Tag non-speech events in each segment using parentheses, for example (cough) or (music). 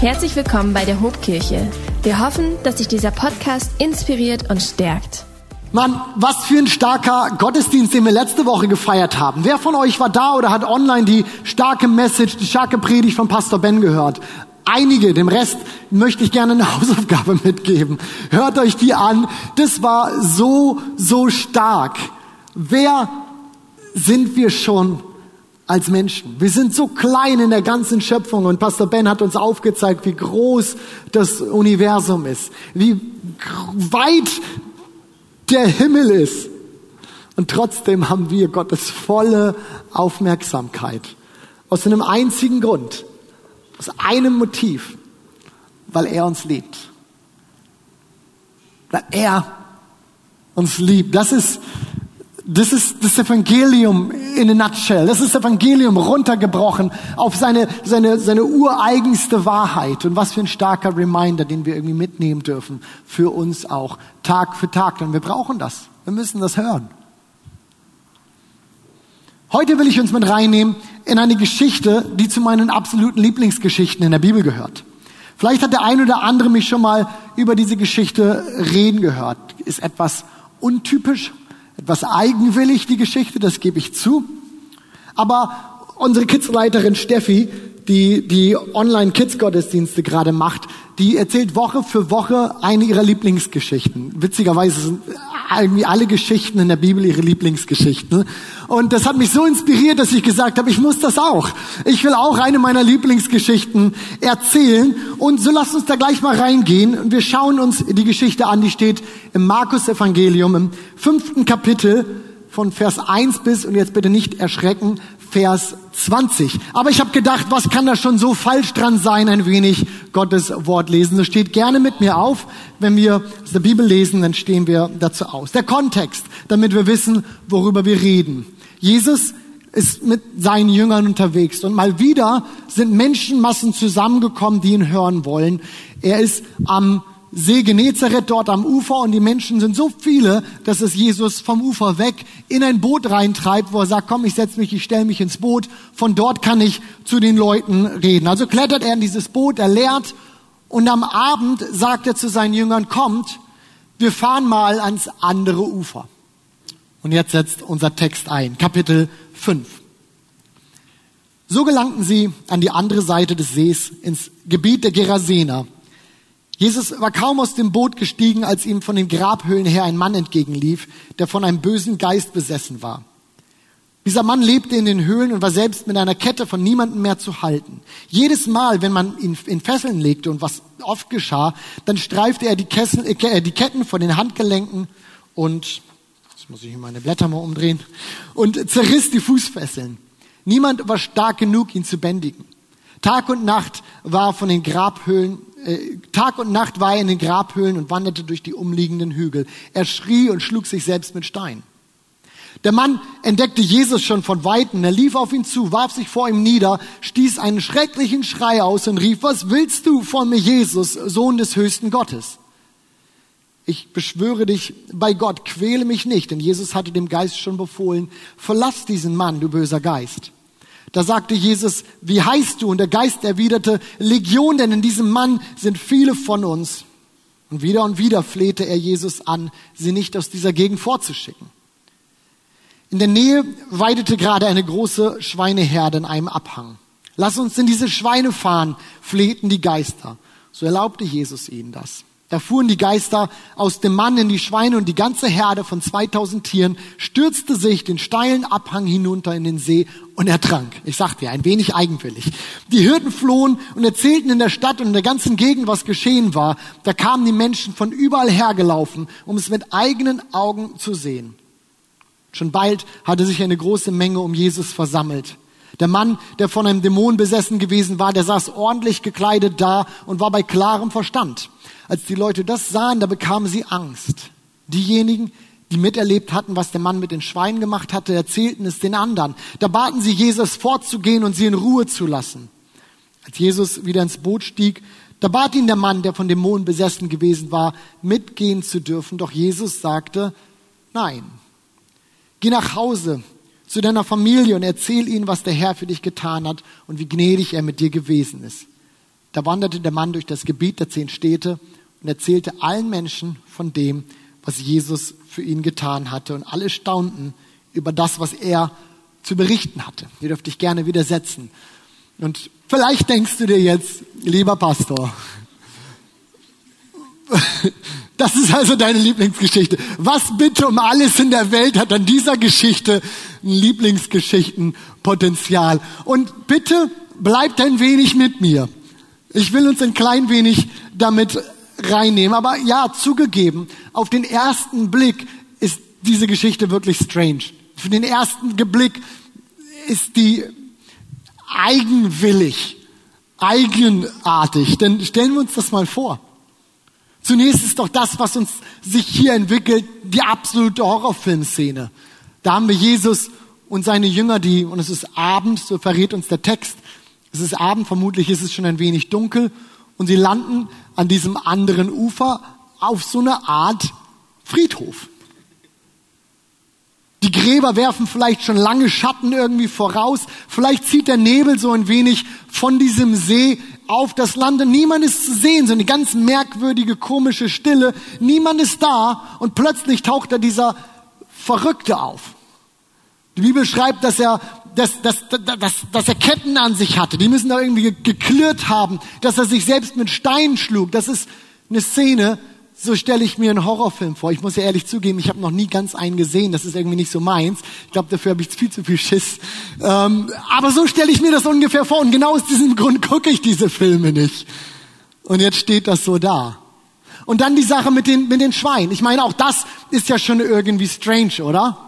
Herzlich willkommen bei der Hobkirche. Wir hoffen, dass dich dieser Podcast inspiriert und stärkt. Mann, was für ein starker Gottesdienst, den wir letzte Woche gefeiert haben. Wer von euch war da oder hat online die starke Message, die starke Predigt von Pastor Ben gehört? Einige, dem Rest möchte ich gerne eine (laughs) Hausaufgabe mitgeben. Hört euch die an. Das war so, so stark. Wer sind wir schon als Menschen? Wir sind so klein in der ganzen Schöpfung und Pastor Ben hat uns aufgezeigt, wie groß das Universum ist, wie weit der Himmel ist. Und trotzdem haben wir Gottes volle Aufmerksamkeit. Aus einem einzigen Grund. Aus einem Motiv. Weil er uns liebt. Weil er uns liebt. Das ist, das ist das Evangelium in a nutshell. Das ist Evangelium runtergebrochen auf seine, seine, seine ureigenste Wahrheit. Und was für ein starker Reminder, den wir irgendwie mitnehmen dürfen. Für uns auch. Tag für Tag. Denn wir brauchen das. Wir müssen das hören. Heute will ich uns mit reinnehmen in eine Geschichte, die zu meinen absoluten Lieblingsgeschichten in der Bibel gehört. Vielleicht hat der ein oder andere mich schon mal über diese Geschichte reden gehört. Ist etwas untypisch, etwas eigenwillig, die Geschichte, das gebe ich zu. Aber unsere Kidsleiterin Steffi, die die Online-Kids-Gottesdienste gerade macht, die erzählt Woche für Woche eine ihrer Lieblingsgeschichten. Witzigerweise irgendwie alle Geschichten in der Bibel ihre Lieblingsgeschichten. Und das hat mich so inspiriert, dass ich gesagt habe, ich muss das auch. Ich will auch eine meiner Lieblingsgeschichten erzählen. Und so lasst uns da gleich mal reingehen. Und wir schauen uns die Geschichte an, die steht im Markus Evangelium im fünften Kapitel von Vers 1 bis, und jetzt bitte nicht erschrecken, Vers 20. Aber ich habe gedacht, was kann da schon so falsch dran sein, ein wenig Gottes Wort lesen. So steht gerne mit mir auf. Wenn wir aus der Bibel lesen, dann stehen wir dazu aus. Der Kontext, damit wir wissen, worüber wir reden. Jesus ist mit seinen Jüngern unterwegs und mal wieder sind Menschenmassen zusammengekommen, die ihn hören wollen. Er ist am See Genezareth dort am Ufer und die Menschen sind so viele, dass es Jesus vom Ufer weg in ein Boot reintreibt, wo er sagt, komm, ich setze mich, ich stelle mich ins Boot, von dort kann ich zu den Leuten reden. Also klettert er in dieses Boot, er lehrt und am Abend sagt er zu seinen Jüngern, kommt, wir fahren mal ans andere Ufer. Und jetzt setzt unser Text ein, Kapitel 5. So gelangten sie an die andere Seite des Sees, ins Gebiet der Gerasener. Jesus war kaum aus dem Boot gestiegen, als ihm von den Grabhöhlen her ein Mann entgegenlief, der von einem bösen Geist besessen war. Dieser Mann lebte in den Höhlen und war selbst mit einer Kette von niemandem mehr zu halten. Jedes Mal, wenn man ihn in Fesseln legte und was oft geschah, dann streifte er die, Kessel, äh, die Ketten von den Handgelenken und, jetzt muss ich meine Blätter mal umdrehen, und zerriss die Fußfesseln. Niemand war stark genug, ihn zu bändigen. Tag und Nacht war von den Grabhöhlen äh, Tag und Nacht war er in den Grabhöhlen und wanderte durch die umliegenden Hügel. Er schrie und schlug sich selbst mit Stein. Der Mann entdeckte Jesus schon von Weitem. Er lief auf ihn zu, warf sich vor ihm nieder, stieß einen schrecklichen Schrei aus und rief, was willst du von mir, Jesus, Sohn des höchsten Gottes? Ich beschwöre dich bei Gott, quäle mich nicht, denn Jesus hatte dem Geist schon befohlen, verlass diesen Mann, du böser Geist. Da sagte Jesus, wie heißt du? Und der Geist erwiderte, Legion, denn in diesem Mann sind viele von uns. Und wieder und wieder flehte er Jesus an, sie nicht aus dieser Gegend vorzuschicken. In der Nähe weidete gerade eine große Schweineherde in einem Abhang. Lass uns in diese Schweine fahren, flehten die Geister. So erlaubte Jesus ihnen das. Da fuhren die Geister aus dem Mann in die Schweine und die ganze Herde von 2000 Tieren stürzte sich den steilen Abhang hinunter in den See und ertrank. Ich sagte ja, ein wenig eigenwillig. Die Hirten flohen und erzählten in der Stadt und in der ganzen Gegend, was geschehen war. Da kamen die Menschen von überall hergelaufen, um es mit eigenen Augen zu sehen. Schon bald hatte sich eine große Menge um Jesus versammelt. Der Mann, der von einem Dämon besessen gewesen war, der saß ordentlich gekleidet da und war bei klarem Verstand. Als die Leute das sahen, da bekamen sie Angst. Diejenigen, die miterlebt hatten, was der Mann mit den Schweinen gemacht hatte, erzählten es den anderen. Da baten sie Jesus fortzugehen und sie in Ruhe zu lassen. Als Jesus wieder ins Boot stieg, da bat ihn der Mann, der von Dämonen besessen gewesen war, mitgehen zu dürfen. Doch Jesus sagte, nein. Geh nach Hause zu deiner Familie und erzähl ihnen, was der Herr für dich getan hat und wie gnädig er mit dir gewesen ist. Da wanderte der Mann durch das Gebiet der zehn Städte und erzählte allen Menschen von dem, was Jesus für ihn getan hatte. Und alle staunten über das, was er zu berichten hatte. Ihr dürft dich gerne widersetzen. Und vielleicht denkst du dir jetzt, lieber Pastor, (laughs) das ist also deine Lieblingsgeschichte. Was bitte um alles in der Welt hat an dieser Geschichte ein Lieblingsgeschichtenpotenzial? Und bitte bleibt ein wenig mit mir. Ich will uns ein klein wenig damit reinnehmen. Aber ja, zugegeben, auf den ersten Blick ist diese Geschichte wirklich strange. Für den ersten Blick ist die eigenwillig, eigenartig. Denn stellen wir uns das mal vor. Zunächst ist doch das, was uns sich hier entwickelt, die absolute Horrorfilmszene. Da haben wir Jesus und seine Jünger, die, und es ist Abend, so verrät uns der Text, es ist Abend, vermutlich ist es schon ein wenig dunkel, und sie landen an diesem anderen Ufer auf so eine Art Friedhof. Die Gräber werfen vielleicht schon lange Schatten irgendwie voraus. Vielleicht zieht der Nebel so ein wenig von diesem See auf das Land und niemand ist zu sehen. So eine ganz merkwürdige, komische Stille. Niemand ist da und plötzlich taucht da dieser Verrückte auf. Die Bibel schreibt, dass er, dass, dass, dass, dass er Ketten an sich hatte. Die müssen da irgendwie geklirrt haben, dass er sich selbst mit Steinen schlug. Das ist eine Szene, so stelle ich mir einen Horrorfilm vor. Ich muss ja ehrlich zugeben, ich habe noch nie ganz einen gesehen. Das ist irgendwie nicht so meins. Ich glaube, dafür habe ich viel zu viel Schiss. Ähm, aber so stelle ich mir das ungefähr vor. Und genau aus diesem Grund gucke ich diese Filme nicht. Und jetzt steht das so da. Und dann die Sache mit den, mit den Schweinen. Ich meine, auch das ist ja schon irgendwie strange, oder?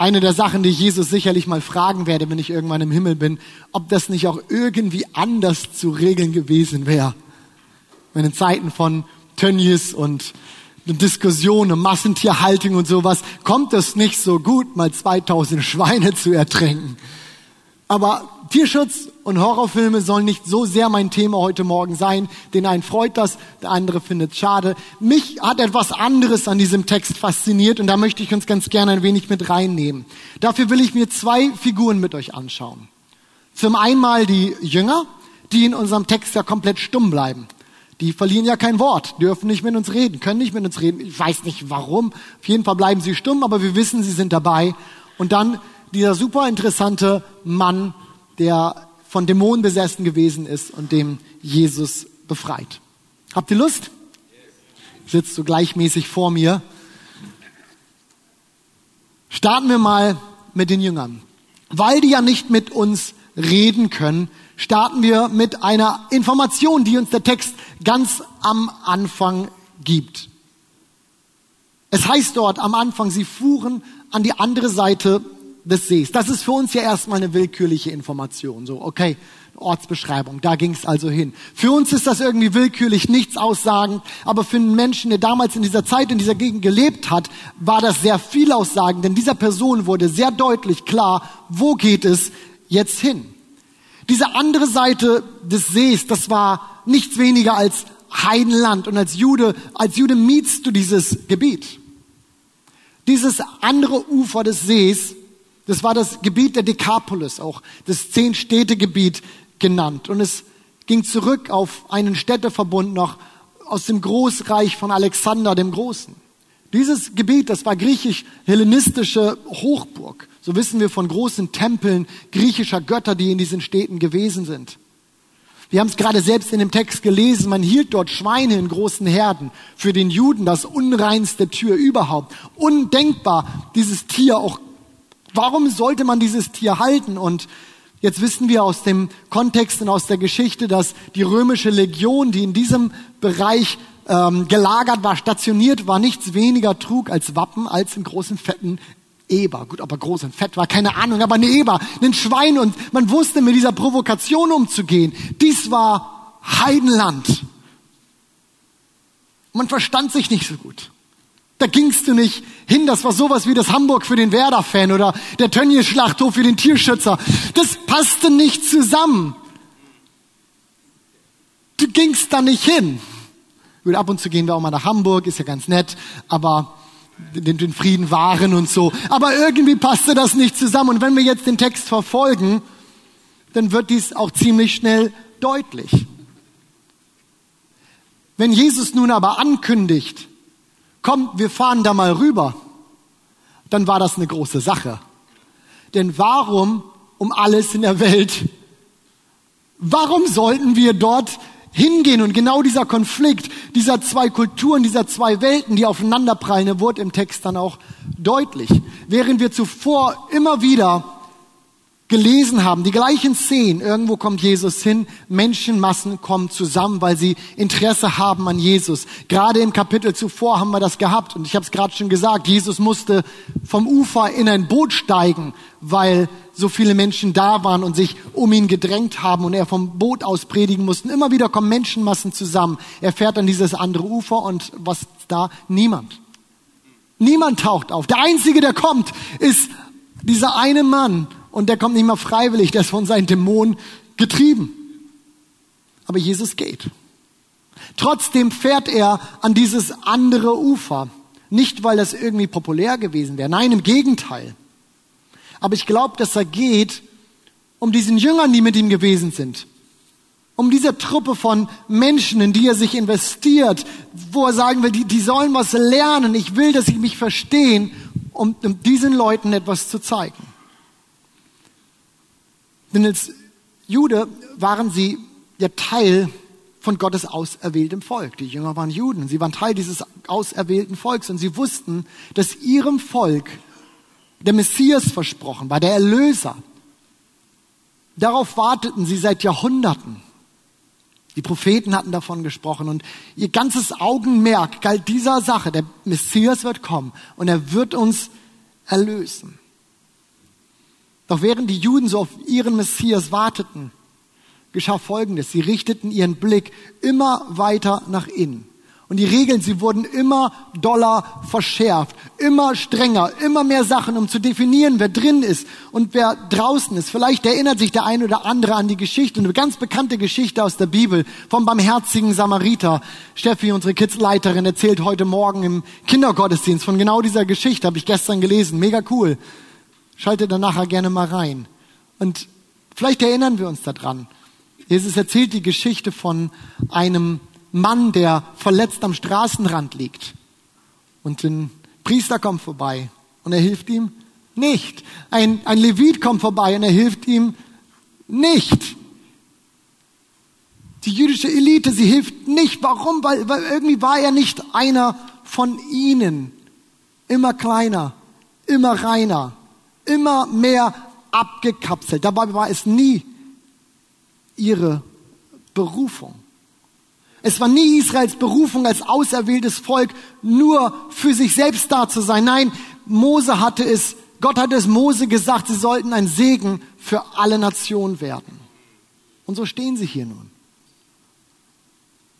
Eine der Sachen, die ich Jesus sicherlich mal fragen werde, wenn ich irgendwann im Himmel bin, ob das nicht auch irgendwie anders zu regeln gewesen wäre wenn in Zeiten von Tönnies und Diskussionen, Massentierhaltung und sowas, kommt es nicht so gut, mal 2000 Schweine zu ertränken. Aber Tierschutz und Horrorfilme sollen nicht so sehr mein Thema heute Morgen sein. Den einen freut das, der andere findet es schade. Mich hat etwas anderes an diesem Text fasziniert und da möchte ich uns ganz gerne ein wenig mit reinnehmen. Dafür will ich mir zwei Figuren mit euch anschauen. Zum einen mal die Jünger, die in unserem Text ja komplett stumm bleiben. Die verlieren ja kein Wort, dürfen nicht mit uns reden, können nicht mit uns reden. Ich weiß nicht warum. Auf jeden Fall bleiben sie stumm, aber wir wissen, sie sind dabei. Und dann dieser super interessante Mann, der von Dämonen besessen gewesen ist und dem Jesus befreit. Habt ihr Lust? Sitzt so gleichmäßig vor mir. Starten wir mal mit den Jüngern. Weil die ja nicht mit uns reden können, starten wir mit einer Information, die uns der Text ganz am Anfang gibt. Es heißt dort am Anfang, sie fuhren an die andere Seite des Sees. Das ist für uns ja erstmal eine willkürliche Information. So, okay, Ortsbeschreibung, da ging es also hin. Für uns ist das irgendwie willkürlich, nichts aussagend, aber für einen Menschen, der damals in dieser Zeit, in dieser Gegend gelebt hat, war das sehr viel aussagend, denn dieser Person wurde sehr deutlich klar, wo geht es jetzt hin. Diese andere Seite des Sees, das war nichts weniger als Heidenland. Und als Jude, als Jude mietst du dieses Gebiet. Dieses andere Ufer des Sees, das war das Gebiet der Dekapolis, auch das Zehn-Städte-Gebiet genannt. Und es ging zurück auf einen Städteverbund noch aus dem Großreich von Alexander dem Großen. Dieses Gebiet, das war griechisch-hellenistische Hochburg. So wissen wir von großen Tempeln griechischer Götter, die in diesen Städten gewesen sind. Wir haben es gerade selbst in dem Text gelesen, man hielt dort Schweine in großen Herden. Für den Juden das unreinste Tür überhaupt. Undenkbar, dieses Tier auch. Warum sollte man dieses Tier halten? Und jetzt wissen wir aus dem Kontext und aus der Geschichte, dass die römische Legion, die in diesem Bereich ähm, gelagert war, stationiert war, nichts weniger trug als Wappen, als einen großen fetten Eber. Gut, aber groß und fett war, keine Ahnung, aber eine Eber, ein Schwein und man wusste mit dieser Provokation umzugehen. Dies war Heidenland. Man verstand sich nicht so gut. Da gingst du nicht hin. Das war sowas wie das Hamburg für den Werder-Fan oder der Tönnies-Schlachthof für den Tierschützer. Das passte nicht zusammen. Du gingst da nicht hin. Gut, ab und zu gehen wir auch mal nach Hamburg, ist ja ganz nett, aber den, den Frieden wahren und so. Aber irgendwie passte das nicht zusammen. Und wenn wir jetzt den Text verfolgen, dann wird dies auch ziemlich schnell deutlich. Wenn Jesus nun aber ankündigt, kommt, wir fahren da mal rüber, dann war das eine große Sache. Denn warum um alles in der Welt, warum sollten wir dort hingehen? Und genau dieser Konflikt, dieser zwei Kulturen, dieser zwei Welten, die aufeinanderprallen, der wurde im Text dann auch deutlich. Während wir zuvor immer wieder gelesen haben, die gleichen Szenen, irgendwo kommt Jesus hin, Menschenmassen kommen zusammen, weil sie Interesse haben an Jesus. Gerade im Kapitel zuvor haben wir das gehabt und ich habe es gerade schon gesagt, Jesus musste vom Ufer in ein Boot steigen, weil so viele Menschen da waren und sich um ihn gedrängt haben und er vom Boot aus predigen mussten. Immer wieder kommen Menschenmassen zusammen. Er fährt an dieses andere Ufer und was da? Niemand. Niemand taucht auf. Der Einzige, der kommt, ist dieser eine Mann und der kommt nicht mal freiwillig, der ist von seinen Dämonen getrieben. Aber Jesus geht. Trotzdem fährt er an dieses andere Ufer. Nicht, weil das irgendwie populär gewesen wäre. Nein, im Gegenteil. Aber ich glaube, dass er geht um diesen Jüngern, die mit ihm gewesen sind. Um diese Truppe von Menschen, in die er sich investiert, wo er sagen will, die, die sollen was lernen. Ich will, dass sie mich verstehen, um, um diesen Leuten etwas zu zeigen. Denn als Jude waren sie ja Teil von Gottes auserwähltem Volk. Die Jünger waren Juden, sie waren Teil dieses auserwählten Volks und sie wussten, dass ihrem Volk der Messias versprochen war, der Erlöser. Darauf warteten sie seit Jahrhunderten. Die Propheten hatten davon gesprochen und ihr ganzes Augenmerk galt dieser Sache. Der Messias wird kommen und er wird uns erlösen. Doch während die Juden so auf ihren Messias warteten, geschah Folgendes. Sie richteten ihren Blick immer weiter nach innen. Und die Regeln, sie wurden immer doller verschärft, immer strenger, immer mehr Sachen, um zu definieren, wer drin ist und wer draußen ist. Vielleicht erinnert sich der eine oder andere an die Geschichte, eine ganz bekannte Geschichte aus der Bibel vom barmherzigen Samariter. Steffi, unsere Kidsleiterin, erzählt heute Morgen im Kindergottesdienst von genau dieser Geschichte, habe ich gestern gelesen. Mega cool. Schalte da nachher gerne mal rein. Und vielleicht erinnern wir uns daran. Jesus erzählt die Geschichte von einem Mann, der verletzt am Straßenrand liegt. Und ein Priester kommt vorbei und er hilft ihm nicht. Ein, ein Levit kommt vorbei und er hilft ihm nicht. Die jüdische Elite, sie hilft nicht. Warum? Weil, weil irgendwie war er nicht einer von ihnen. Immer kleiner, immer reiner immer mehr abgekapselt. Dabei war es nie ihre Berufung. Es war nie Israels Berufung als auserwähltes Volk, nur für sich selbst da zu sein. Nein, Mose hatte es, Gott hatte es Mose gesagt, sie sollten ein Segen für alle Nationen werden. Und so stehen sie hier nun.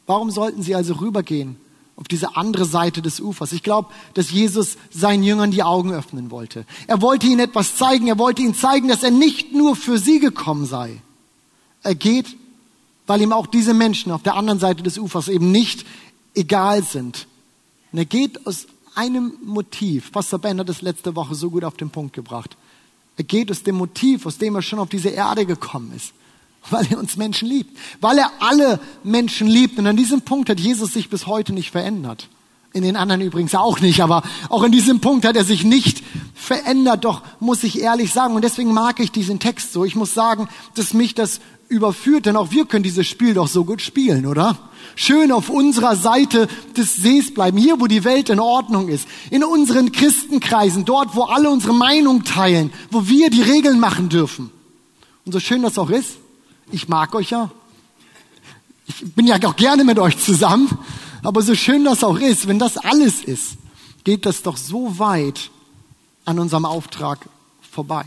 Warum sollten sie also rübergehen auf diese andere Seite des Ufers. Ich glaube, dass Jesus seinen Jüngern die Augen öffnen wollte. Er wollte ihnen etwas zeigen. Er wollte ihnen zeigen, dass er nicht nur für sie gekommen sei. Er geht, weil ihm auch diese Menschen auf der anderen Seite des Ufers eben nicht egal sind. Und er geht aus einem Motiv. Pastor Ben hat das letzte Woche so gut auf den Punkt gebracht. Er geht aus dem Motiv, aus dem er schon auf diese Erde gekommen ist weil er uns Menschen liebt, weil er alle Menschen liebt. Und an diesem Punkt hat Jesus sich bis heute nicht verändert. In den anderen übrigens auch nicht, aber auch in diesem Punkt hat er sich nicht verändert. Doch muss ich ehrlich sagen, und deswegen mag ich diesen Text so. Ich muss sagen, dass mich das überführt, denn auch wir können dieses Spiel doch so gut spielen, oder? Schön auf unserer Seite des Sees bleiben, hier wo die Welt in Ordnung ist, in unseren Christenkreisen, dort wo alle unsere Meinung teilen, wo wir die Regeln machen dürfen. Und so schön das auch ist, ich mag euch ja. Ich bin ja auch gerne mit euch zusammen. Aber so schön das auch ist, wenn das alles ist, geht das doch so weit an unserem Auftrag vorbei.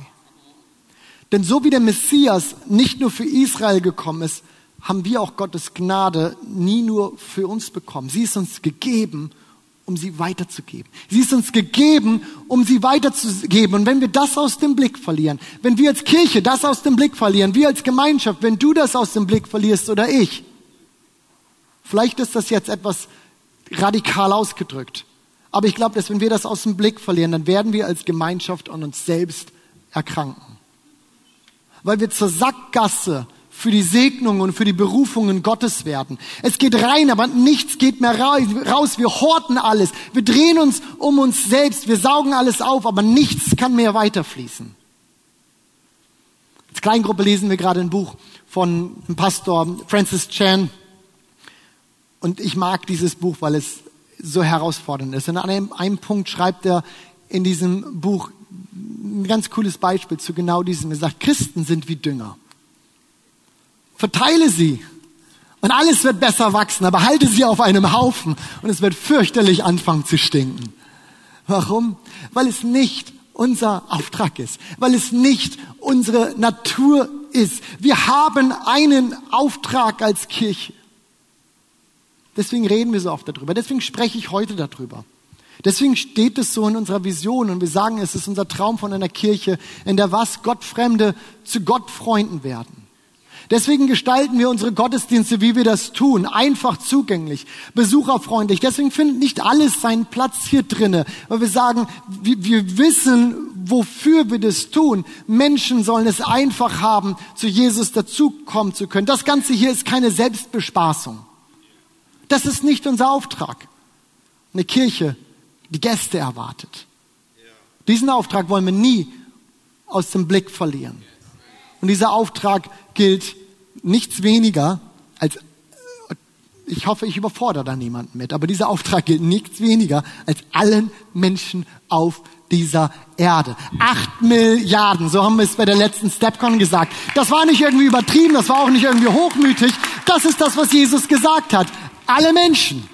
Denn so wie der Messias nicht nur für Israel gekommen ist, haben wir auch Gottes Gnade nie nur für uns bekommen. Sie ist uns gegeben, um sie weiterzugeben. Sie ist uns gegeben, um sie weiterzugeben. Und wenn wir das aus dem Blick verlieren, wenn wir als Kirche das aus dem Blick verlieren, wir als Gemeinschaft, wenn du das aus dem Blick verlierst oder ich, vielleicht ist das jetzt etwas radikal ausgedrückt. Aber ich glaube, dass wenn wir das aus dem Blick verlieren, dann werden wir als Gemeinschaft an uns selbst erkranken. weil wir zur Sackgasse für die Segnungen und für die Berufungen Gottes werden. Es geht rein, aber nichts geht mehr raus. Wir horten alles. Wir drehen uns um uns selbst. Wir saugen alles auf, aber nichts kann mehr weiterfließen. Als Kleingruppe lesen wir gerade ein Buch von dem Pastor Francis Chan. Und ich mag dieses Buch, weil es so herausfordernd ist. Und an einem, einem Punkt schreibt er in diesem Buch ein ganz cooles Beispiel zu genau diesem. Er sagt, Christen sind wie Dünger. Verteile sie und alles wird besser wachsen, aber halte sie auf einem Haufen und es wird fürchterlich anfangen zu stinken. Warum? Weil es nicht unser Auftrag ist, weil es nicht unsere Natur ist. Wir haben einen Auftrag als Kirche. Deswegen reden wir so oft darüber. Deswegen spreche ich heute darüber. Deswegen steht es so in unserer Vision und wir sagen, es ist unser Traum von einer Kirche, in der was Gottfremde zu Gottfreunden werden. Deswegen gestalten wir unsere Gottesdienste, wie wir das tun, einfach zugänglich, besucherfreundlich. Deswegen findet nicht alles seinen Platz hier drinne, weil wir sagen, wir, wir wissen, wofür wir das tun. Menschen sollen es einfach haben, zu Jesus dazukommen zu können. Das Ganze hier ist keine Selbstbespaßung. Das ist nicht unser Auftrag. Eine Kirche, die Gäste erwartet. Diesen Auftrag wollen wir nie aus dem Blick verlieren. Und dieser Auftrag gilt nichts weniger als, ich hoffe, ich überfordere da niemanden mit, aber dieser Auftrag gilt nichts weniger als allen Menschen auf dieser Erde. Acht Milliarden, so haben wir es bei der letzten Stepcon gesagt. Das war nicht irgendwie übertrieben, das war auch nicht irgendwie hochmütig. Das ist das, was Jesus gesagt hat. Alle Menschen.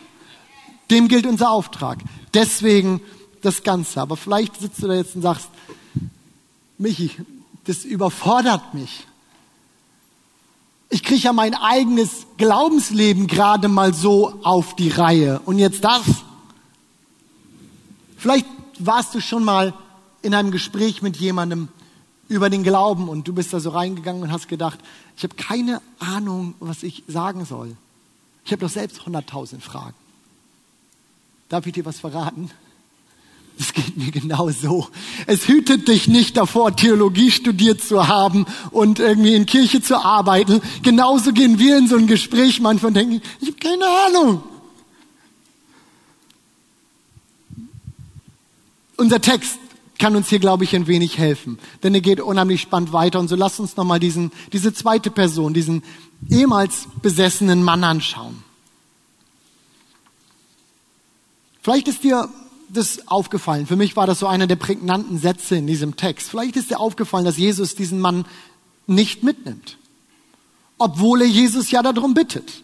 Dem gilt unser Auftrag. Deswegen das Ganze. Aber vielleicht sitzt du da jetzt und sagst, Michi, das überfordert mich. Ich kriege ja mein eigenes Glaubensleben gerade mal so auf die Reihe. Und jetzt das. Vielleicht warst du schon mal in einem Gespräch mit jemandem über den Glauben und du bist da so reingegangen und hast gedacht, ich habe keine Ahnung, was ich sagen soll. Ich habe doch selbst hunderttausend Fragen. Darf ich dir was verraten? Es geht mir genau so. Es hütet dich nicht davor, Theologie studiert zu haben und irgendwie in Kirche zu arbeiten. Genauso gehen wir in so ein Gespräch manchmal und denken, ich habe keine Ahnung. Unser Text kann uns hier, glaube ich, ein wenig helfen, denn er geht unheimlich spannend weiter. Und so lasst uns nochmal diesen, diese zweite Person, diesen ehemals besessenen Mann anschauen. Vielleicht ist dir das aufgefallen. Für mich war das so einer der prägnanten Sätze in diesem Text. Vielleicht ist dir aufgefallen, dass Jesus diesen Mann nicht mitnimmt. Obwohl er Jesus ja darum bittet.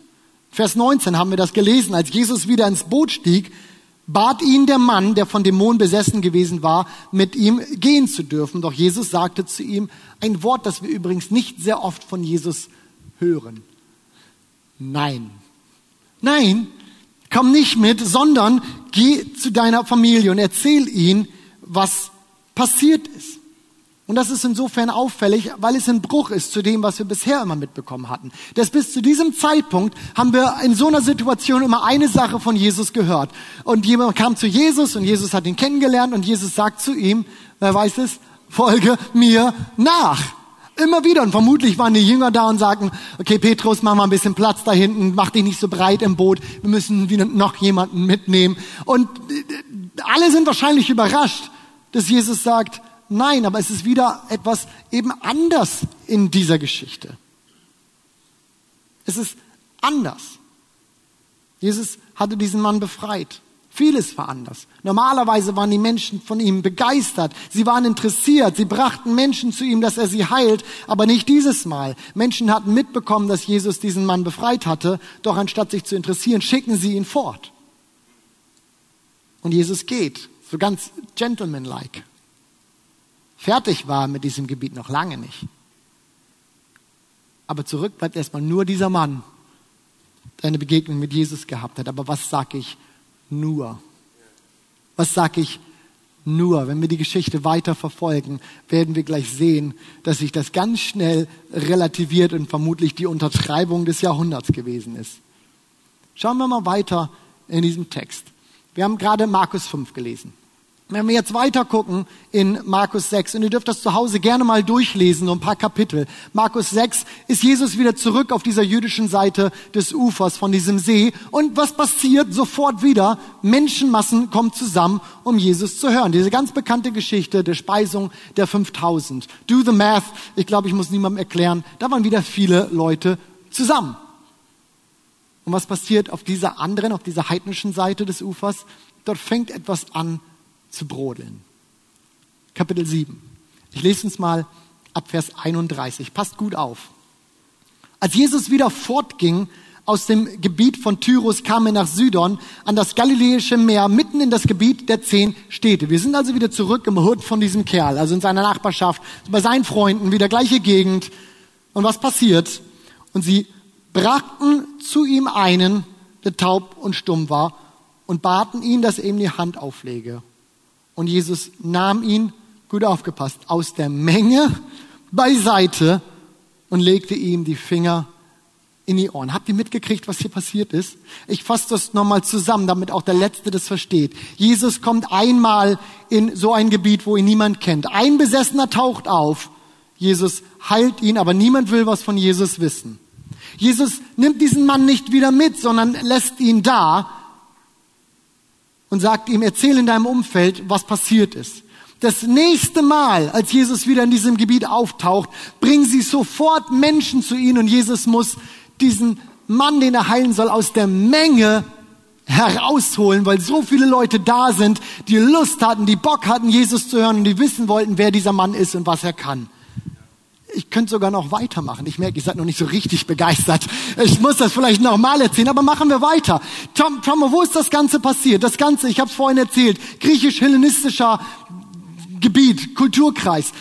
Vers 19 haben wir das gelesen. Als Jesus wieder ins Boot stieg, bat ihn der Mann, der von Dämonen besessen gewesen war, mit ihm gehen zu dürfen. Doch Jesus sagte zu ihm ein Wort, das wir übrigens nicht sehr oft von Jesus hören. Nein. Nein, komm nicht mit, sondern geh zu deiner Familie und erzähl ihnen, was passiert ist. Und das ist insofern auffällig, weil es ein Bruch ist zu dem, was wir bisher immer mitbekommen hatten. Dass bis zu diesem Zeitpunkt haben wir in so einer Situation immer eine Sache von Jesus gehört. Und jemand kam zu Jesus und Jesus hat ihn kennengelernt und Jesus sagt zu ihm, wer weiß es, folge mir nach. Immer wieder. Und vermutlich waren die Jünger da und sagten, okay, Petrus, mach mal ein bisschen Platz da hinten, mach dich nicht so breit im Boot, wir müssen wieder noch jemanden mitnehmen. Und äh, alle sind wahrscheinlich überrascht, dass Jesus sagt, nein, aber es ist wieder etwas eben anders in dieser Geschichte. Es ist anders. Jesus hatte diesen Mann befreit. Vieles war anders. Normalerweise waren die Menschen von ihm begeistert. Sie waren interessiert. Sie brachten Menschen zu ihm, dass er sie heilt. Aber nicht dieses Mal. Menschen hatten mitbekommen, dass Jesus diesen Mann befreit hatte. Doch anstatt sich zu interessieren, schicken sie ihn fort. Und Jesus geht. So ganz gentlemanlike. Fertig war mit diesem Gebiet noch lange nicht. Aber zurück bleibt erstmal nur dieser Mann, der eine Begegnung mit Jesus gehabt hat. Aber was sag ich? Nur. Was sage ich nur? Wenn wir die Geschichte weiter verfolgen, werden wir gleich sehen, dass sich das ganz schnell relativiert und vermutlich die Untertreibung des Jahrhunderts gewesen ist. Schauen wir mal weiter in diesem Text. Wir haben gerade Markus 5 gelesen. Wenn wir jetzt weiter gucken in Markus 6, und ihr dürft das zu Hause gerne mal durchlesen, so ein paar Kapitel. Markus 6 ist Jesus wieder zurück auf dieser jüdischen Seite des Ufers von diesem See. Und was passiert? Sofort wieder, Menschenmassen kommen zusammen, um Jesus zu hören. Diese ganz bekannte Geschichte der Speisung der 5000. Do the math. Ich glaube, ich muss niemandem erklären. Da waren wieder viele Leute zusammen. Und was passiert auf dieser anderen, auf dieser heidnischen Seite des Ufers? Dort fängt etwas an zu brodeln. Kapitel 7. Ich lese uns mal ab Vers 31. Passt gut auf. Als Jesus wieder fortging aus dem Gebiet von Tyrus, kam er nach Sidon an das Galiläische Meer, mitten in das Gebiet der zehn Städte. Wir sind also wieder zurück im Hut von diesem Kerl, also in seiner Nachbarschaft, bei seinen Freunden, wieder gleiche Gegend. Und was passiert? Und sie brachten zu ihm einen, der taub und stumm war, und baten ihn, dass er ihm die Hand auflege. Und Jesus nahm ihn, gut aufgepasst, aus der Menge beiseite und legte ihm die Finger in die Ohren. Habt ihr mitgekriegt, was hier passiert ist? Ich fasse das nochmal zusammen, damit auch der Letzte das versteht. Jesus kommt einmal in so ein Gebiet, wo ihn niemand kennt. Ein Besessener taucht auf. Jesus heilt ihn, aber niemand will was von Jesus wissen. Jesus nimmt diesen Mann nicht wieder mit, sondern lässt ihn da und sagt ihm, erzähl in deinem Umfeld, was passiert ist. Das nächste Mal, als Jesus wieder in diesem Gebiet auftaucht, bringen sie sofort Menschen zu ihm und Jesus muss diesen Mann, den er heilen soll, aus der Menge herausholen, weil so viele Leute da sind, die Lust hatten, die Bock hatten, Jesus zu hören und die wissen wollten, wer dieser Mann ist und was er kann ich könnte sogar noch weitermachen. Ich merke, ihr seid noch nicht so richtig begeistert. Ich muss das vielleicht nochmal erzählen, aber machen wir weiter. Tom, Tom, wo ist das Ganze passiert? Das Ganze, ich habe es vorhin erzählt, griechisch-hellenistischer Gebiet, Kulturkreis.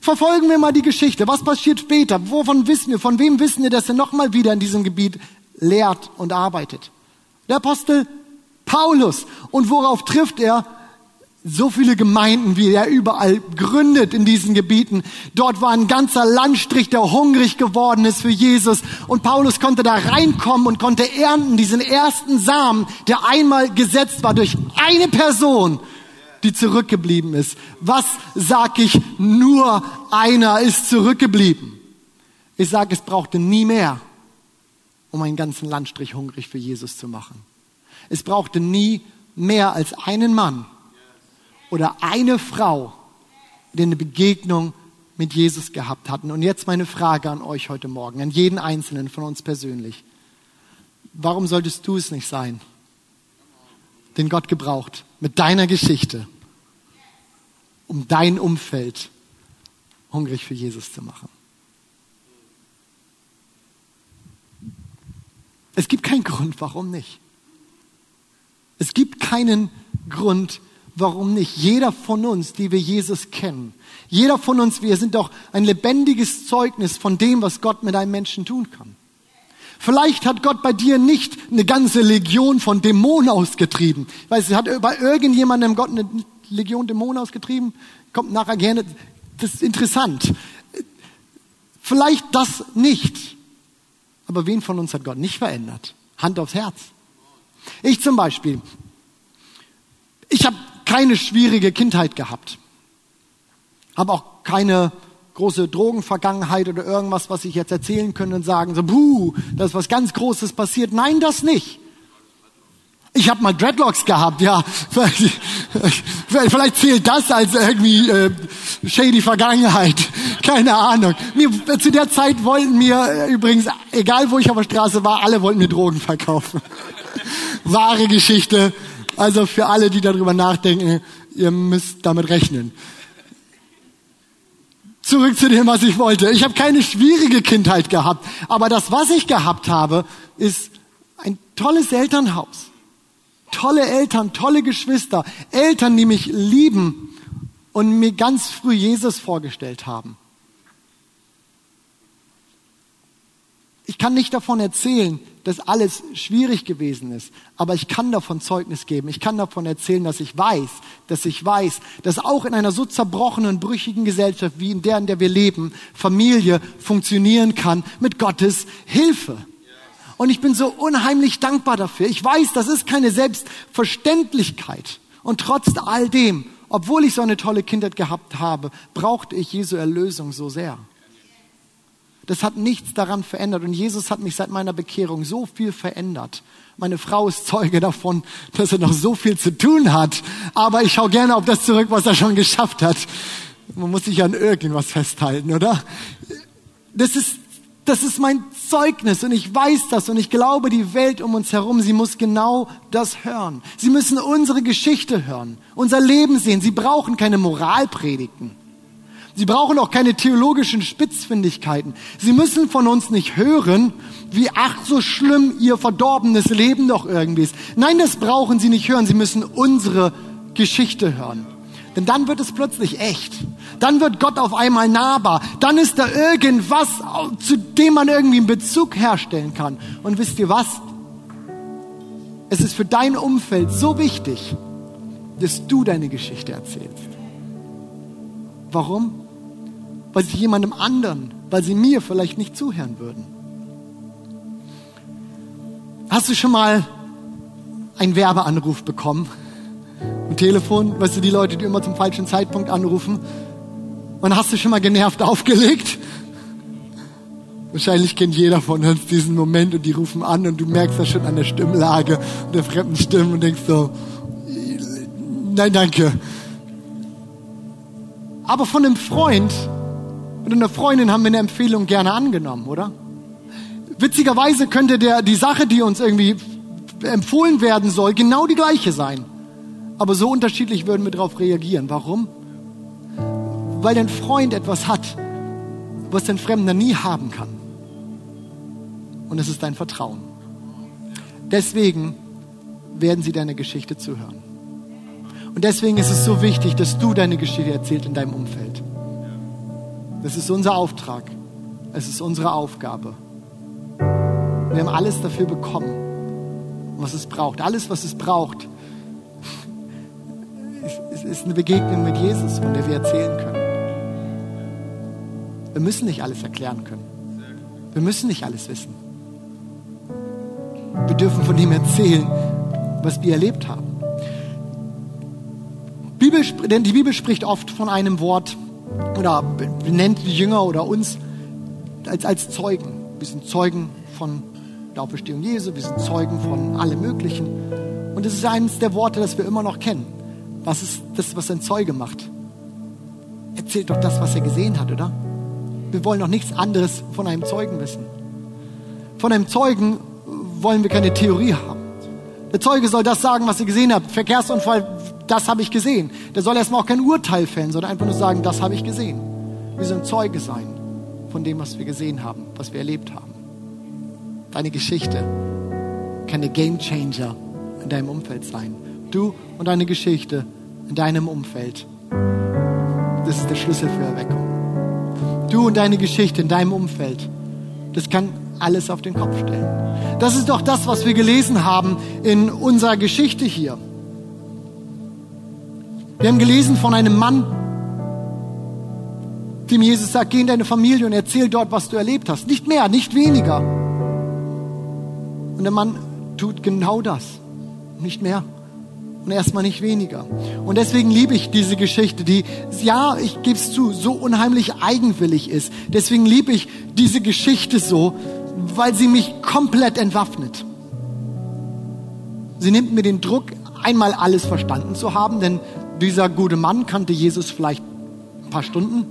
Verfolgen wir mal die Geschichte. Was passiert später? Wovon wissen wir? Von wem wissen wir, dass er nochmal wieder in diesem Gebiet lehrt und arbeitet? Der Apostel Paulus. Und worauf trifft er? So viele Gemeinden, wie er überall gründet in diesen Gebieten. Dort war ein ganzer Landstrich, der hungrig geworden ist für Jesus. Und Paulus konnte da reinkommen und konnte ernten, diesen ersten Samen, der einmal gesetzt war durch eine Person, die zurückgeblieben ist. Was sag ich? Nur einer ist zurückgeblieben. Ich sage, es brauchte nie mehr, um einen ganzen Landstrich hungrig für Jesus zu machen. Es brauchte nie mehr als einen Mann, oder eine Frau, die eine Begegnung mit Jesus gehabt hatten. Und jetzt meine Frage an euch heute Morgen, an jeden Einzelnen von uns persönlich. Warum solltest du es nicht sein, den Gott gebraucht mit deiner Geschichte, um dein Umfeld hungrig für Jesus zu machen? Es gibt keinen Grund, warum nicht. Es gibt keinen Grund, Warum nicht? Jeder von uns, die wir Jesus kennen, jeder von uns, wir sind doch ein lebendiges Zeugnis von dem, was Gott mit einem Menschen tun kann. Vielleicht hat Gott bei dir nicht eine ganze Legion von Dämonen ausgetrieben. Ich weiß, hat bei irgendjemandem Gott eine Legion Dämonen ausgetrieben? Kommt nachher gerne. Das ist interessant. Vielleicht das nicht. Aber wen von uns hat Gott nicht verändert? Hand aufs Herz. Ich zum Beispiel. Ich habe keine schwierige Kindheit gehabt. Habe auch keine große Drogenvergangenheit oder irgendwas, was ich jetzt erzählen könnte und sagen, so, buh, da ist was ganz Großes passiert. Nein, das nicht. Ich habe mal Dreadlocks gehabt, ja. (laughs) Vielleicht zählt das als irgendwie äh, shady Vergangenheit. (laughs) Keine Ahnung. Mir, zu der Zeit wollten mir äh, übrigens, egal wo ich auf der Straße war, alle wollten mir Drogen verkaufen. (laughs) Wahre Geschichte. Also für alle, die darüber nachdenken, ihr müsst damit rechnen. Zurück zu dem, was ich wollte. Ich habe keine schwierige Kindheit gehabt, aber das, was ich gehabt habe, ist ein tolles Elternhaus. Tolle Eltern, tolle Geschwister, Eltern, die mich lieben und mir ganz früh Jesus vorgestellt haben. Ich kann nicht davon erzählen, dass alles schwierig gewesen ist. Aber ich kann davon Zeugnis geben. Ich kann davon erzählen, dass ich weiß, dass ich weiß, dass auch in einer so zerbrochenen, brüchigen Gesellschaft wie in der, in der wir leben, Familie funktionieren kann mit Gottes Hilfe. Und ich bin so unheimlich dankbar dafür. Ich weiß, das ist keine Selbstverständlichkeit. Und trotz all dem Obwohl ich so eine tolle Kindheit gehabt habe, brauchte ich Jesu Erlösung so sehr. Das hat nichts daran verändert. Und Jesus hat mich seit meiner Bekehrung so viel verändert. Meine Frau ist Zeuge davon, dass er noch so viel zu tun hat. Aber ich schaue gerne auf das zurück, was er schon geschafft hat. Man muss sich an irgendwas festhalten, oder? Das ist, das ist mein Zeugnis und ich weiß das und ich glaube, die Welt um uns herum, sie muss genau das hören. Sie müssen unsere Geschichte hören, unser Leben sehen. Sie brauchen keine Moralpredigten. Sie brauchen auch keine theologischen Spitzfindigkeiten. Sie müssen von uns nicht hören, wie ach so schlimm ihr verdorbenes Leben doch irgendwie ist. Nein, das brauchen sie nicht hören. Sie müssen unsere Geschichte hören. Denn dann wird es plötzlich echt. Dann wird Gott auf einmal nahbar. Dann ist da irgendwas, zu dem man irgendwie einen Bezug herstellen kann. Und wisst ihr was? Es ist für dein Umfeld so wichtig, dass du deine Geschichte erzählst. Warum? Weil sie jemandem anderen, weil sie mir vielleicht nicht zuhören würden. Hast du schon mal einen Werbeanruf bekommen? Ein Telefon, weißt du, die Leute, die immer zum falschen Zeitpunkt anrufen. Und hast du schon mal genervt aufgelegt? Wahrscheinlich kennt jeder von uns diesen Moment und die rufen an und du merkst das schon an der Stimmlage der fremden Stimme und denkst so, nein, danke. Aber von einem Freund oder einer Freundin haben wir eine Empfehlung gerne angenommen, oder? Witzigerweise könnte der, die Sache, die uns irgendwie empfohlen werden soll, genau die gleiche sein. Aber so unterschiedlich würden wir darauf reagieren. Warum? Weil dein Freund etwas hat, was dein Fremder nie haben kann. Und es ist dein Vertrauen. Deswegen werden sie deine Geschichte zuhören. Und deswegen ist es so wichtig, dass du deine Geschichte erzählst in deinem Umfeld. Das ist unser Auftrag. Es ist unsere Aufgabe. Wir haben alles dafür bekommen, was es braucht. Alles, was es braucht, ist, eine Begegnung mit Jesus, von der wir erzählen können. Wir müssen nicht alles erklären können. Wir müssen nicht alles wissen. Wir dürfen von ihm erzählen, was wir erlebt haben. Bibel, denn die Bibel spricht oft von einem Wort oder benennt die Jünger oder uns als, als Zeugen. Wir sind Zeugen von der Auferstehung Jesu, wir sind Zeugen von allem Möglichen. Und es ist eines der Worte, das wir immer noch kennen. Was ist das, was ein Zeuge macht? Erzählt doch das, was er gesehen hat, oder? Wir wollen doch nichts anderes von einem Zeugen wissen. Von einem Zeugen wollen wir keine Theorie haben. Der Zeuge soll das sagen, was er gesehen hat. Verkehrsunfall, das habe ich gesehen. Der soll erstmal auch kein Urteil fällen, sondern einfach nur sagen, das habe ich gesehen. Wir sollen Zeuge sein von dem, was wir gesehen haben, was wir erlebt haben. Deine Geschichte kann der Game Changer in deinem Umfeld sein. Du und deine Geschichte in deinem Umfeld. Das ist der Schlüssel für Erweckung. Du und deine Geschichte in deinem Umfeld. Das kann alles auf den Kopf stellen. Das ist doch das, was wir gelesen haben in unserer Geschichte hier. Wir haben gelesen von einem Mann, dem Jesus sagt, geh in deine Familie und erzähl dort, was du erlebt hast. Nicht mehr, nicht weniger. Und der Mann tut genau das. Nicht mehr und erstmal nicht weniger. Und deswegen liebe ich diese Geschichte, die, ja, ich gebe es zu, so unheimlich eigenwillig ist. Deswegen liebe ich diese Geschichte so, weil sie mich komplett entwaffnet. Sie nimmt mir den Druck, einmal alles verstanden zu haben, denn dieser gute Mann kannte Jesus vielleicht ein paar Stunden,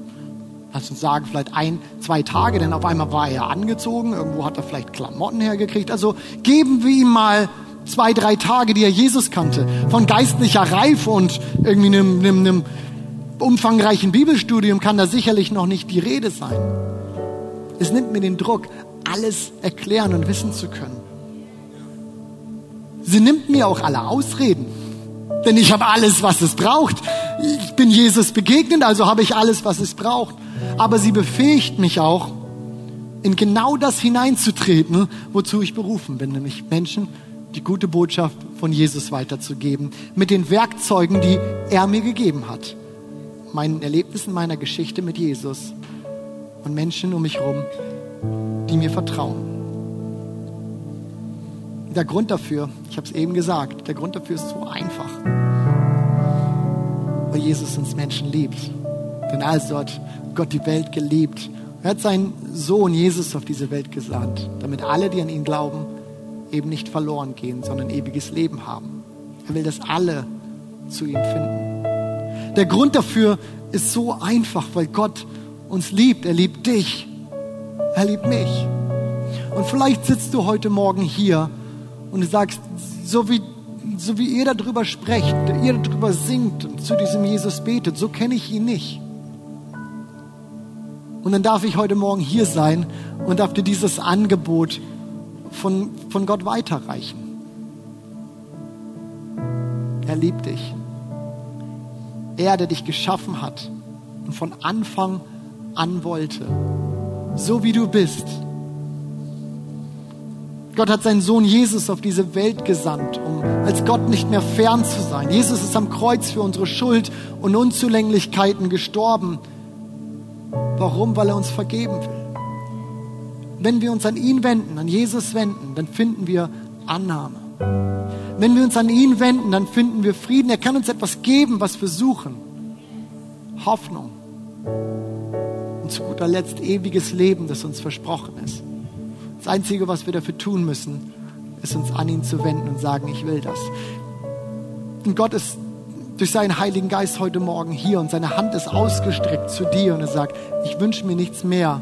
lass uns sagen, vielleicht ein, zwei Tage, denn auf einmal war er angezogen, irgendwo hat er vielleicht Klamotten hergekriegt. Also geben wir ihm mal zwei, drei Tage, die er Jesus kannte, von geistlicher Reife und irgendwie einem, einem, einem umfangreichen Bibelstudium kann da sicherlich noch nicht die Rede sein. Es nimmt mir den Druck, alles erklären und wissen zu können. Sie nimmt mir auch alle Ausreden, denn ich habe alles, was es braucht. Ich bin Jesus begegnet, also habe ich alles, was es braucht aber sie befähigt mich auch, in genau das hineinzutreten, wozu ich berufen bin, nämlich Menschen die gute Botschaft von Jesus weiterzugeben, mit den Werkzeugen, die er mir gegeben hat, meinen Erlebnissen meiner Geschichte mit Jesus und Menschen um mich herum, die mir vertrauen. Der Grund dafür, ich habe es eben gesagt, der Grund dafür ist so einfach. Jesus uns Menschen liebt. Denn also hat Gott die Welt geliebt. Er hat seinen Sohn Jesus auf diese Welt gesandt, damit alle, die an ihn glauben, eben nicht verloren gehen, sondern ewiges Leben haben. Er will, dass alle zu ihm finden. Der Grund dafür ist so einfach, weil Gott uns liebt. Er liebt dich. Er liebt mich. Und vielleicht sitzt du heute Morgen hier und du sagst, so wie, so wie ihr darüber sprecht, ihr darüber singt und zu diesem Jesus betet, so kenne ich ihn nicht. Und dann darf ich heute Morgen hier sein und darf dir dieses Angebot von, von Gott weiterreichen. Er liebt dich. Er, der dich geschaffen hat und von Anfang an wollte, so wie du bist. Gott hat seinen Sohn Jesus auf diese Welt gesandt, um als Gott nicht mehr fern zu sein. Jesus ist am Kreuz für unsere Schuld und Unzulänglichkeiten gestorben. Warum? Weil er uns vergeben will. Wenn wir uns an ihn wenden, an Jesus wenden, dann finden wir Annahme. Wenn wir uns an ihn wenden, dann finden wir Frieden. Er kann uns etwas geben, was wir suchen. Hoffnung. Und zu guter Letzt ewiges Leben, das uns versprochen ist. Das Einzige, was wir dafür tun müssen, ist uns an ihn zu wenden und sagen, ich will das. Und Gott ist durch seinen Heiligen Geist heute Morgen hier und seine Hand ist ausgestreckt zu dir und er sagt, ich wünsche mir nichts mehr,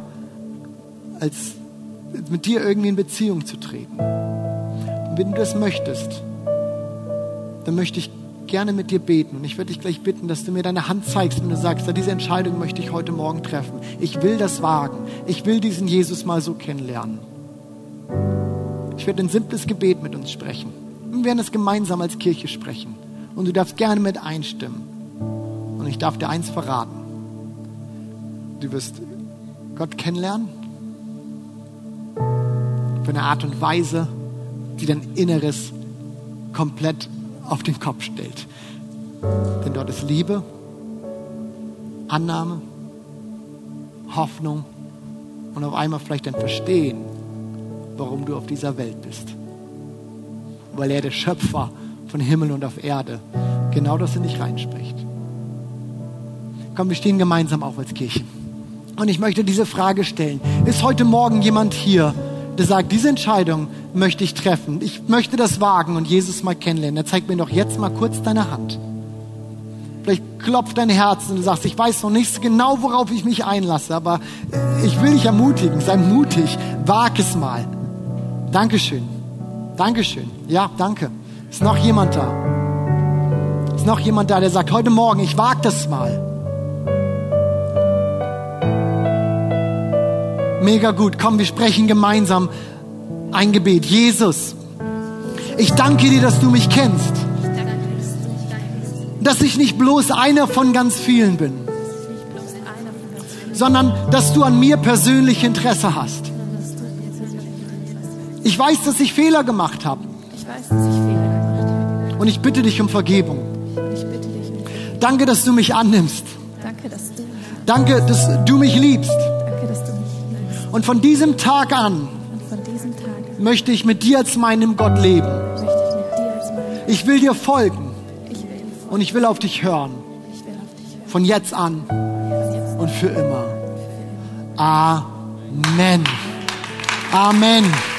als mit dir irgendwie in Beziehung zu treten. Und wenn du das möchtest, dann möchte ich gerne mit dir beten. Und ich würde dich gleich bitten, dass du mir deine Hand zeigst, wenn du sagst, diese Entscheidung möchte ich heute Morgen treffen. Ich will das wagen. Ich will diesen Jesus mal so kennenlernen. Ich werde ein simples Gebet mit uns sprechen. Wir werden es gemeinsam als Kirche sprechen. Und du darfst gerne mit einstimmen. Und ich darf dir eins verraten. Du wirst Gott kennenlernen. Für eine Art und Weise, die dein Inneres komplett auf den Kopf stellt. Denn dort ist Liebe, Annahme, Hoffnung und auf einmal vielleicht ein Verstehen, warum du auf dieser Welt bist. Weil er der Schöpfer von Himmel und auf Erde genau das in dich reinspricht. Komm, wir stehen gemeinsam auf als Kirche. Und ich möchte diese Frage stellen. Ist heute Morgen jemand hier, der sagt, diese Entscheidung möchte ich treffen. Ich möchte das wagen und Jesus mal kennenlernen. Er zeigt mir doch jetzt mal kurz deine Hand. Vielleicht klopft dein Herz und du sagst, ich weiß noch nicht genau, worauf ich mich einlasse, aber ich will dich ermutigen. Sei mutig. Wag es mal. Dankeschön. Dankeschön. Ja, danke. Ist noch jemand da? Ist noch jemand da, der sagt, heute Morgen, ich wage das mal. Mega gut. Komm, wir sprechen gemeinsam ein Gebet. Jesus, ich danke dir, dass du mich kennst. Dass ich nicht bloß einer von ganz vielen bin, sondern dass du an mir persönlich Interesse hast. Ich weiß, dass ich Fehler gemacht habe. Und ich bitte dich um Vergebung. Danke, dass du mich annimmst. Danke, dass du mich liebst. Und von diesem Tag an möchte ich mit dir als meinem Gott leben. Ich will dir folgen und ich will auf dich hören. Von jetzt an und für immer. Amen. Amen.